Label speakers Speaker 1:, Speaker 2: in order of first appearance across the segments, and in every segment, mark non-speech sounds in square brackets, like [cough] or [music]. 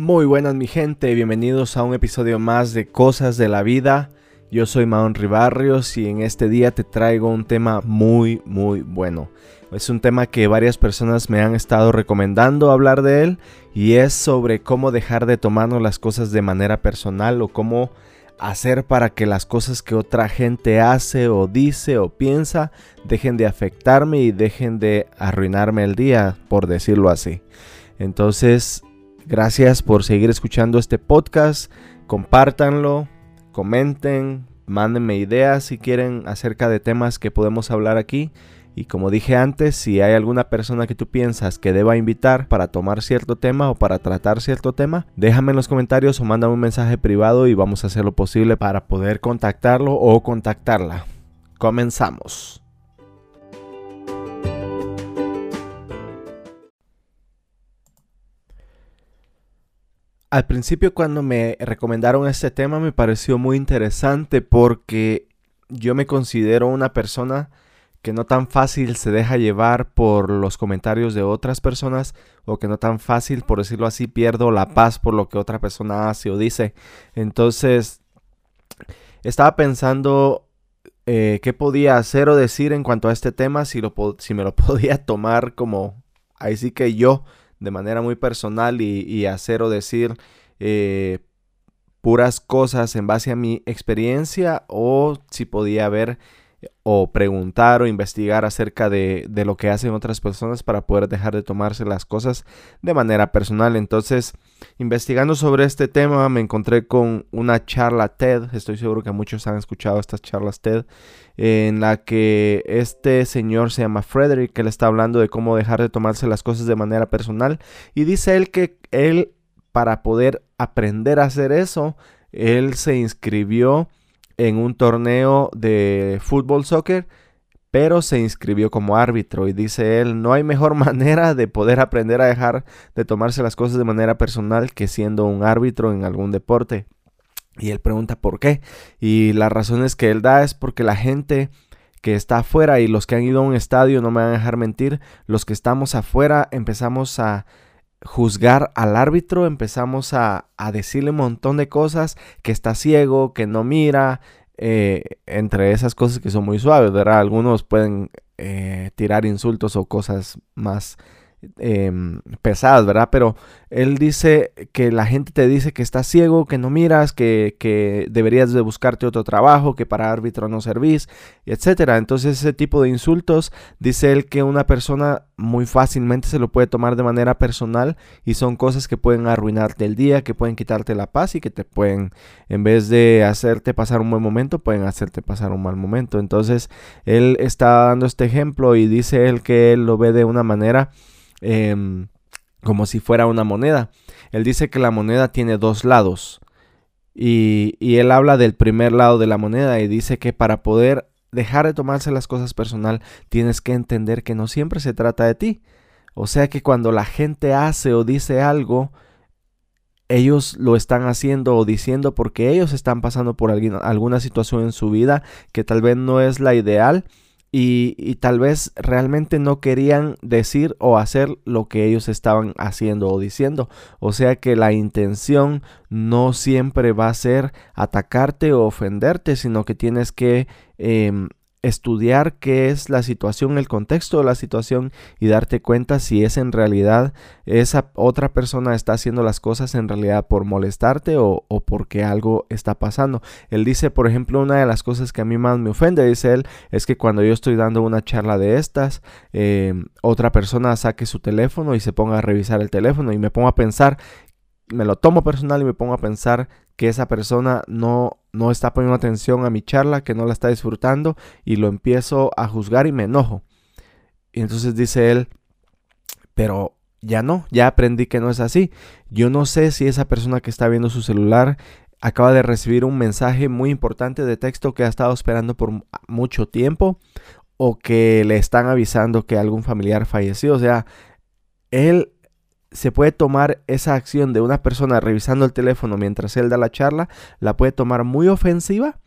Speaker 1: Muy buenas mi gente, bienvenidos a un episodio más de Cosas de la Vida. Yo soy Maón Ribarrios y en este día te traigo un tema muy muy bueno. Es un tema que varias personas me han estado recomendando hablar de él y es sobre cómo dejar de tomarnos las cosas de manera personal o cómo hacer para que las cosas que otra gente hace o dice o piensa dejen de afectarme y dejen de arruinarme el día, por decirlo así. Entonces, gracias por seguir escuchando este podcast, compártanlo, comenten, mándenme ideas si quieren acerca de temas que podemos hablar aquí y como dije antes, si hay alguna persona que tú piensas que deba invitar para tomar cierto tema o para tratar cierto tema, déjame en los comentarios o mándame un mensaje privado y vamos a hacer lo posible para poder contactarlo o contactarla. Comenzamos. Al principio cuando me recomendaron este tema me pareció muy interesante porque yo me considero una persona que no tan fácil se deja llevar por los comentarios de otras personas o que no tan fácil, por decirlo así, pierdo la paz por lo que otra persona hace o dice. Entonces, estaba pensando eh, qué podía hacer o decir en cuanto a este tema, si, lo, si me lo [laughs] podía tomar como, ahí sí que yo, de manera muy personal y, hacer o decir eh, puras cosas en base a mi experiencia o si podía ver o preguntar o investigar acerca de, lo que hacen otras personas para poder dejar de tomarse las cosas de manera personal. Entonces, investigando sobre este tema, me encontré con una charla TED, estoy seguro que muchos han escuchado estas charlas TED, en la que este señor se llama Frederick, que él está hablando de cómo dejar de tomarse las cosas de manera personal, y dice él que él, para poder aprender a hacer eso, él se inscribió en un torneo de fútbol soccer, pero se inscribió como árbitro y dice él, no hay mejor [laughs] manera de poder aprender a dejar de tomarse las cosas de manera personal que siendo un árbitro en algún deporte. Y él pregunta por qué. Y las razones que él da es porque la gente que está afuera y los que han ido a un estadio, no me van a dejar mentir, los que estamos afuera empezamos a juzgar al árbitro, empezamos a, decirle un montón de cosas, que está ciego, que no mira, eh, entre esas cosas que son muy suaves, ¿verdad? Algunos pueden eh, tirar insultos o cosas más Em, pesadas, ¿verdad? Pero él dice que la gente te dice que estás ciego, que no miras, que, que deberías de buscarte otro trabajo, que para árbitro no servís, etcétera. Entonces ese tipo de insultos, dice él que una persona muy fácilmente se lo puede tomar de manera personal y son cosas que pueden arruinarte el día, que pueden quitarte la paz y que te pueden, en vez de hacerte pasar un buen momento, pueden hacerte pasar un mal momento. Entonces él está dando este ejemplo y dice él que él lo ve de una manera Em, como si fuera una moneda. Él dice que la moneda tiene dos lados. Y, y, él habla del primer lado de la moneda y dice que para poder dejar de tomarse las cosas personal tienes que entender que no siempre se trata de ti. O sea que cuando la gente hace o dice algo, ellos lo están haciendo o diciendo porque ellos están pasando por alguna situación en su vida que tal vez no es la ideal y, tal vez realmente no querían decir o hacer lo que ellos estaban haciendo o diciendo. O sea que la intención no siempre va a ser atacarte o ofenderte, sino que tienes que em, estudiar qué es la situación, el contexto de la situación y darte cuenta si es en realidad esa otra persona está haciendo las cosas en realidad por molestarte o, porque algo está pasando. Él dice, por ejemplo, una de las cosas que a mí más me ofende, dice él, es que cuando yo estoy dando una charla de estas, em, otra persona saque su teléfono y se ponga a revisar el teléfono y me pongo a pensar me lo tomo personal y me pongo a pensar que esa persona no, no está poniendo atención a mi charla, que no la está disfrutando y lo empiezo a juzgar y me enojo. Y entonces dice él, pero ya no, ya aprendí que no es así. Yo no sé si esa persona que está viendo su celular acaba de recibir un mensaje muy importante de texto que ha estado esperando por mucho tiempo o que le están avisando que algún familiar falleció. O sea, él se puede tomar esa acción de una persona revisando el teléfono mientras él da la charla, la puede tomar muy ofensiva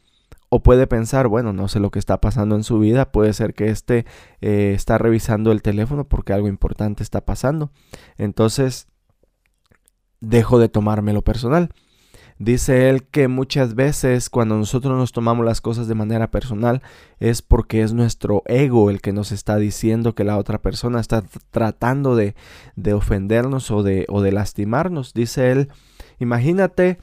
Speaker 1: o puede pensar, bueno, no sé lo que está pasando en su vida, puede ser que este eh, está revisando el teléfono porque algo importante está pasando. Entonces, dejo de tomármelo personal. Dice él que muchas veces cuando nosotros nos tomamos las cosas de manera personal es porque es nuestro ego el que nos está diciendo que la otra persona está tratando de, de ofendernos o de, o de lastimarnos. Dice él, imagínate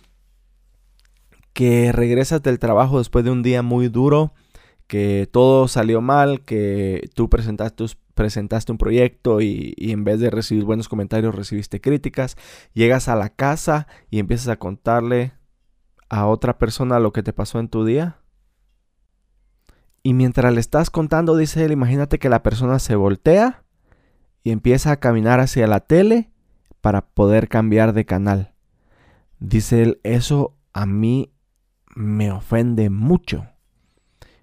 Speaker 1: que regresas del trabajo después de un día muy duro, que todo salió mal, que tú presentaste, presentaste un proyecto y, en vez de recibir buenos comentarios recibiste críticas, llegas a la casa y empiezas a contarle a otra persona lo que te pasó en tu día. Y mientras le estás contando, dice él, imagínate que la persona se voltea y empieza a caminar hacia la tele para poder cambiar de canal. Dice él, eso a mí me ofende mucho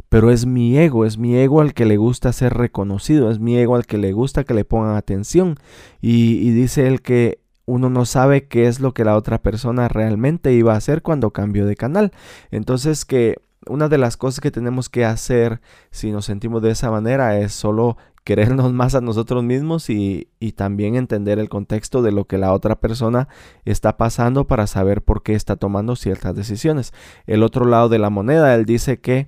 Speaker 1: pero es mi ego, es mi ego al que le gusta ser reconocido, es mi ego al que le gusta que le pongan atención. Y, dice él que uno no sabe qué es lo que la otra persona realmente iba a hacer cuando cambió de canal. Entonces que una de las cosas que tenemos que hacer si nos sentimos de esa manera es solo querernos más a nosotros mismos y, y, también entender el contexto de lo que la otra persona está pasando para saber por qué está tomando ciertas decisiones. El otro lado de la moneda, él dice que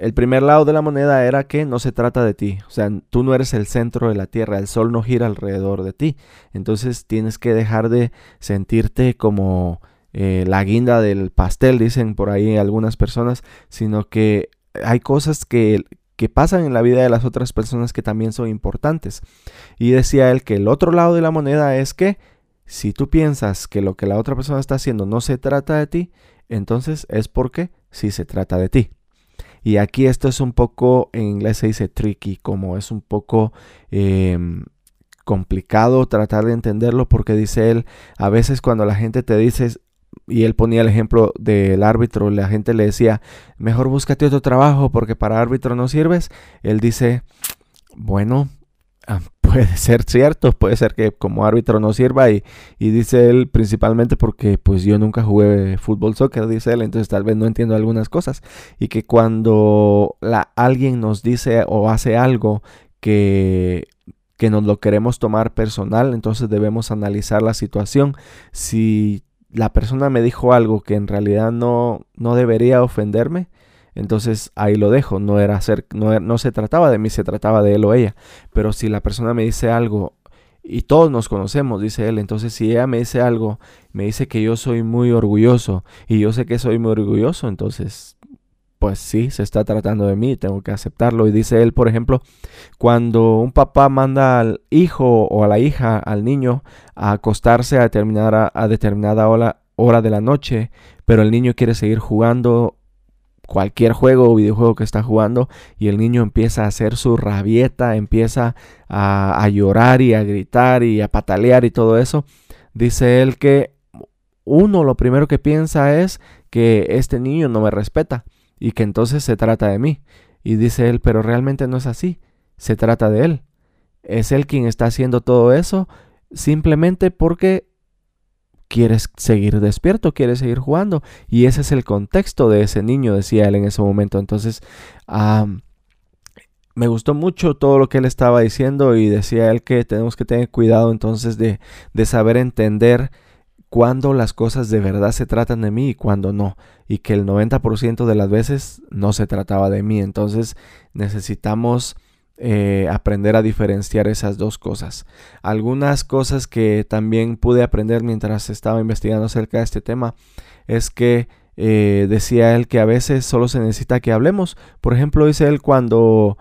Speaker 1: el primer lado de la moneda era que no se trata de ti, o sea, tú no eres el centro de la Tierra, el Sol no gira alrededor de ti, entonces tienes que dejar de sentirte como eh, la guinda del pastel, dicen por ahí algunas personas, sino que hay cosas que, que pasan en la vida de las otras personas que también son importantes. Y decía él que el otro lado de la moneda es que si tú piensas que lo que la otra persona está haciendo no se trata de ti, entonces es porque sí se trata de ti. Y aquí esto es un poco, en inglés se dice tricky, como es un poco em, complicado tratar de entenderlo porque dice él, a veces cuando la gente te dice, y él ponía el ejemplo del árbitro, la gente le decía, mejor búscate otro trabajo porque para árbitro no sirves. Él dice, bueno, [laughs] puede ser cierto, puede ser que como árbitro no sirva y, dice él principalmente porque pues yo nunca jugué fútbol soccer, dice él, entonces tal vez no entiendo algunas cosas y que cuando la, alguien nos dice o hace algo que que nos lo queremos tomar personal, entonces debemos analizar la situación. Si la persona me dijo algo que en realidad no, no debería ofenderme, entonces ahí lo dejo, no era ser, no, no se trataba de mí, se trataba de él o ella. Pero si la persona me dice algo y todos nos conocemos, dice él. Entonces, si ella me dice algo, me dice que yo soy muy orgulloso y yo sé que soy muy orgulloso, entonces, pues sí, se está tratando de mí, tengo que aceptarlo. Y dice él, por ejemplo, cuando un papá manda al hijo o a la hija, al niño, a acostarse a determinada, a determinada hora, hora de la noche, pero el niño quiere seguir jugando cualquier juego o videojuego que está jugando y el niño empieza a hacer su rabieta, empieza a, llorar y a gritar y a patalear y todo eso, dice él que uno lo primero que piensa es que este niño no me respeta y que entonces se trata de mí. Y dice él, pero realmente no es así, se trata de él. Es él quien está haciendo todo eso simplemente porque quieres seguir despierto, quieres seguir jugando. Y ese es el contexto de ese niño, decía él en ese momento. Entonces, me gustó mucho todo lo que él estaba diciendo y decía él que tenemos que tener cuidado entonces de, de saber entender cuándo las cosas de verdad se tratan de mí y cuándo no. Y que el 90% de las veces no se trataba de mí. Entonces necesitamos eh, aprender a diferenciar esas dos cosas. Algunas cosas que también pude aprender mientras estaba investigando acerca de este tema es que eh, decía él que a veces solo se necesita que hablemos. Por ejemplo, dice él cuando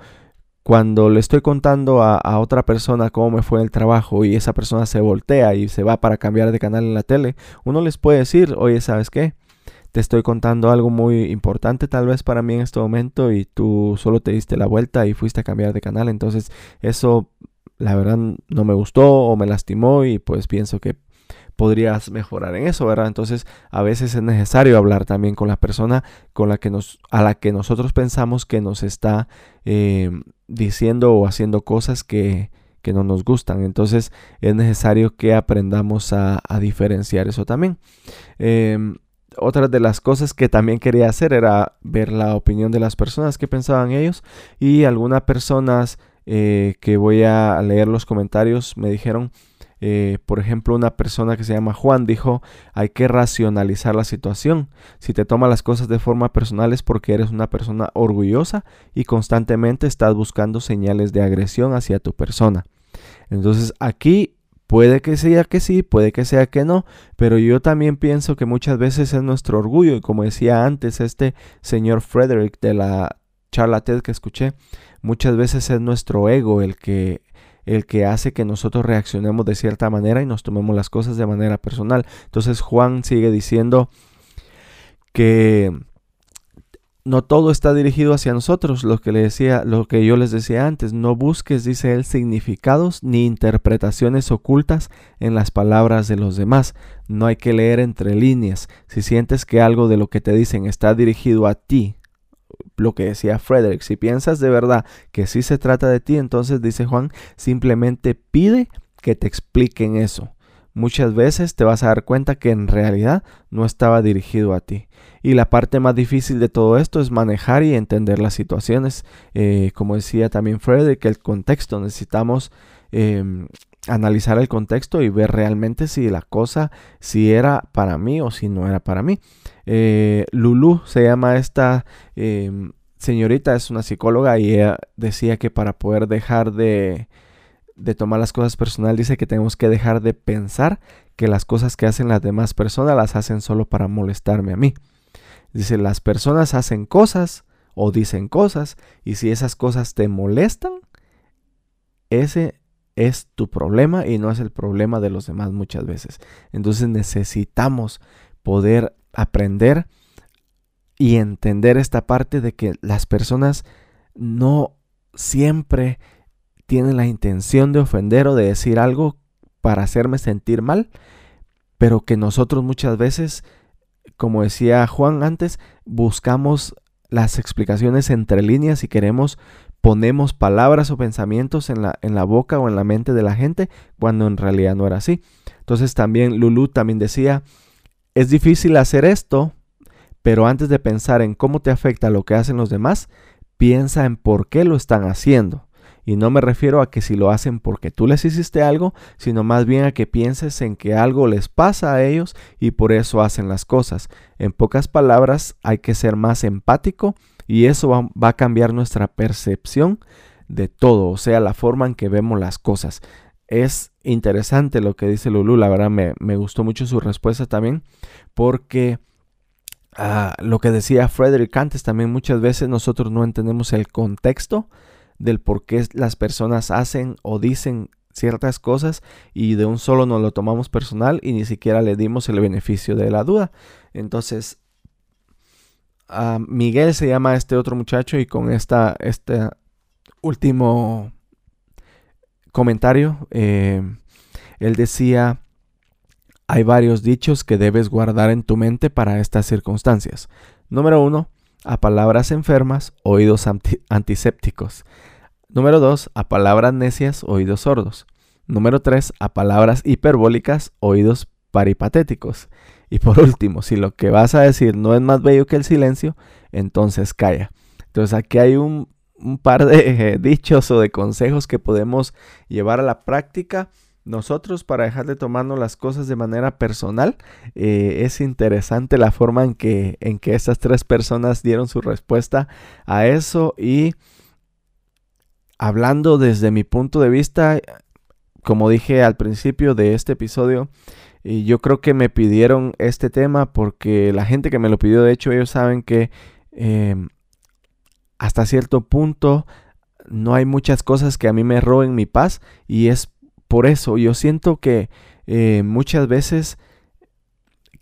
Speaker 1: cuando le estoy contando a, a, otra persona cómo me fue el trabajo y esa persona se voltea y se va para cambiar de canal en la tele, uno les puede decir, oye, ¿sabes qué? Te estoy contando algo muy importante tal vez para mí en este momento y tú solo te diste la vuelta y fuiste a cambiar de canal. Entonces eso la verdad no me gustó o me lastimó y pues pienso que podrías mejorar en eso, ¿verdad? Entonces, a veces es necesario hablar también con la persona con la que nos, a la que nosotros pensamos que nos está eh, diciendo o haciendo cosas que, que, no nos gustan. Entonces, es necesario que aprendamos a, diferenciar eso también. Eh, otra de las cosas que también quería hacer era ver la opinión de las personas que pensaban ellos y algunas personas eh, que voy a leer los comentarios me dijeron Eh, por ejemplo, una persona que se llama Juan dijo, hay que racionalizar la situación. Si te tomas las cosas de forma personal es porque eres una persona orgullosa y constantemente estás buscando señales de agresión hacia tu persona. Entonces aquí Puede que sea que sí, puede que sea que no, pero yo también pienso que muchas veces es nuestro orgullo y como decía antes este señor Frederick de la charla TED que escuché, muchas veces es nuestro ego el que el que hace que nosotros reaccionemos de cierta manera y nos tomemos las cosas de manera personal. Entonces Juan sigue diciendo que no todo está dirigido hacia nosotros, lo que le decía, lo que yo les decía antes, no busques, dice él, significados ni interpretaciones ocultas en las palabras de los demás. No hay que leer entre líneas. Si sientes que algo de lo que te dicen está dirigido a ti, lo que decía Frederick, si piensas de verdad que sí se trata de ti, entonces dice Juan, simplemente pide que te expliquen eso. Muchas veces te vas a dar cuenta que en realidad no estaba dirigido a ti. Y la parte más difícil de todo esto es manejar y entender las situaciones. Eh, como decía también Frederick, el contexto. Necesitamos em, analizar el contexto y ver realmente si la cosa, si era para mí o si no era para mí. Eh, Lulu se llama esta em, señorita, es una psicóloga y ella decía que para poder dejar de, de tomar las cosas personal, dice que tenemos que dejar de pensar que las cosas que hacen las demás personas las hacen solo para molestarme a mí. Dice, las personas hacen cosas o dicen cosas y si esas cosas te molestan, ese es tu problema y no es el problema de los demás muchas veces. Entonces necesitamos poder aprender y entender esta parte de que las personas no siempre tienen la intención de ofender o de decir algo para hacerme sentir mal, pero que nosotros muchas veces, como decía Juan antes, buscamos las explicaciones entre líneas y queremos ponemos palabras o pensamientos en la, en la boca o en la mente de la gente cuando en realidad no era así. Entonces también Lulu también decía, es difícil hacer esto, pero antes de pensar en cómo te afecta lo que hacen los demás, piensa en por qué lo están haciendo. Y no me refiero a que si lo hacen porque tú les hiciste algo, sino más bien a que pienses en que algo les pasa a ellos y por eso hacen las cosas. En pocas palabras, hay que ser más empático y eso va, a cambiar nuestra percepción de todo, o sea, la forma en que vemos las cosas. Es interesante lo que dice Lulu, la verdad me, gustó mucho su respuesta también, porque ah, lo que decía Frederick antes también muchas veces nosotros no entendemos el contexto del por qué las personas hacen o dicen ciertas cosas y de un solo nos lo tomamos personal y ni siquiera le dimos el beneficio de la duda. Entonces, Miguel se llama este otro muchacho y con esta, este último comentario, eh, él decía, hay varios dichos que debes guardar en tu mente para estas circunstancias. Número uno, a palabras enfermas, oídos antisépticos. Número dos, a palabras necias, oídos sordos. Número tres, a palabras hiperbólicas, oídos paripatéticos. Y por último, si lo que vas a decir no es más bello que el silencio, entonces calla. Entonces aquí hay un, par de [laughs] dichos o de consejos que podemos llevar a la práctica nosotros para dejar de tomarnos las cosas de manera personal. Eh, es interesante la forma en que, en que estas tres personas dieron su respuesta a eso y hablando desde mi punto de vista, como dije al principio de este episodio, y yo creo que me pidieron este tema porque la gente que me lo pidió, de hecho, ellos saben que em, hasta cierto punto no hay muchas cosas que a mí me roben mi paz y es por eso. Yo siento que eh, muchas veces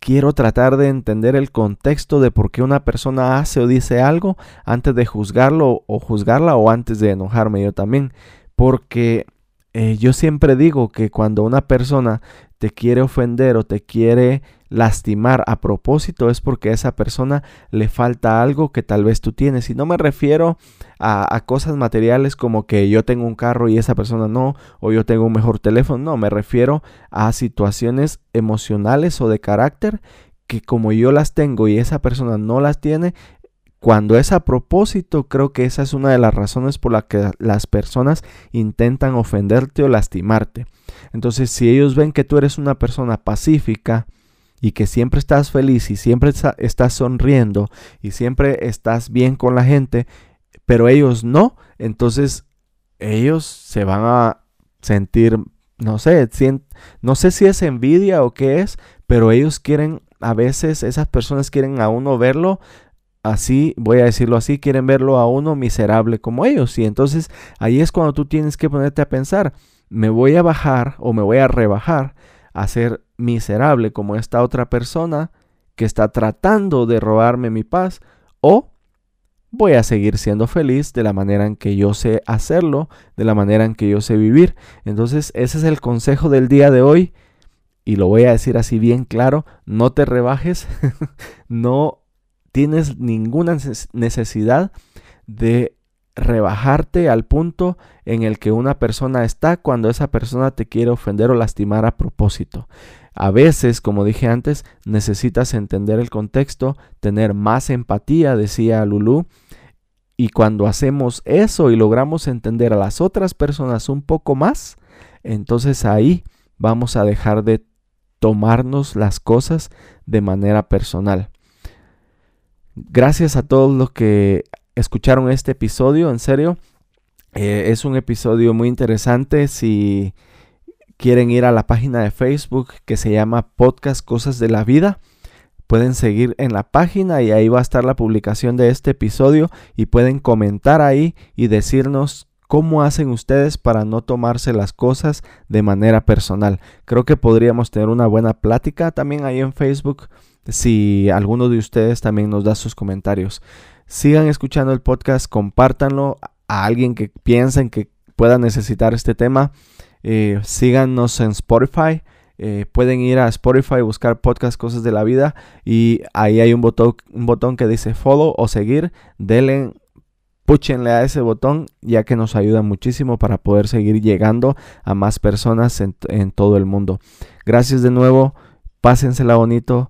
Speaker 1: quiero tratar de entender el contexto de por qué una persona hace o dice algo antes de juzgarlo o juzgarla o antes de enojarme yo también. Porque eh, yo siempre digo que cuando una persona te quiere ofender o te quiere lastimar a propósito es porque a esa persona le falta algo que tal vez tú tienes. Y no me refiero a, cosas materiales como que yo tengo un carro y esa persona no, o yo tengo un mejor teléfono. No, me refiero a situaciones emocionales o de carácter que como yo las tengo y esa persona no las tiene, cuando es a propósito, creo que esa es una de las razones por las que las personas intentan ofenderte o lastimarte. Entonces, si ellos ven que tú eres una persona pacífica y que siempre estás feliz y siempre estás sonriendo y siempre estás bien con la gente, pero ellos no, entonces ellos se van a sentir, no sé, no sé si es envidia o qué es, pero ellos quieren, a veces esas personas quieren a uno verlo así, voy a decirlo así, quieren verlo a uno miserable como ellos. Y entonces ahí es cuando tú tienes que ponerte a pensar, me voy a bajar o me voy a rebajar a ser miserable como esta otra persona que está tratando de robarme mi paz o voy a seguir siendo feliz de la manera en que yo sé hacerlo, de la manera en que yo sé vivir. Entonces ese es el consejo del día de hoy y lo voy a decir así bien claro, no te rebajes, [laughs] no tienes ninguna necesidad de rebajarte al punto en el que una persona está cuando esa persona te quiere ofender o lastimar a propósito. A veces, como dije antes, necesitas entender el contexto, tener más empatía, decía Lulu, y cuando hacemos eso y logramos entender a las otras personas un poco más, entonces ahí vamos a dejar de tomarnos las cosas de manera personal. Gracias a todos los que escucharon este episodio, en serio. Eh, es un episodio muy interesante. Si quieren ir a la página de Facebook que se llama Podcast Cosas de la Vida, pueden seguir en la página y ahí va a estar la publicación de este episodio y pueden comentar ahí y decirnos cómo hacen ustedes para no tomarse las cosas de manera personal. Creo que podríamos tener una buena plática también ahí en Facebook si alguno de ustedes también nos da sus comentarios. Sigan escuchando el podcast, compártanlo a alguien que piensen que pueda necesitar este tema. Eh, síganos en Spotify. Eh, pueden ir a Spotify, buscar podcast Cosas de la Vida y ahí hay un botón, un botón que dice follow o seguir. Denle, púchenle a ese botón ya que nos ayuda muchísimo para poder seguir llegando a más personas en, en todo el mundo. Gracias de nuevo, pásensela bonito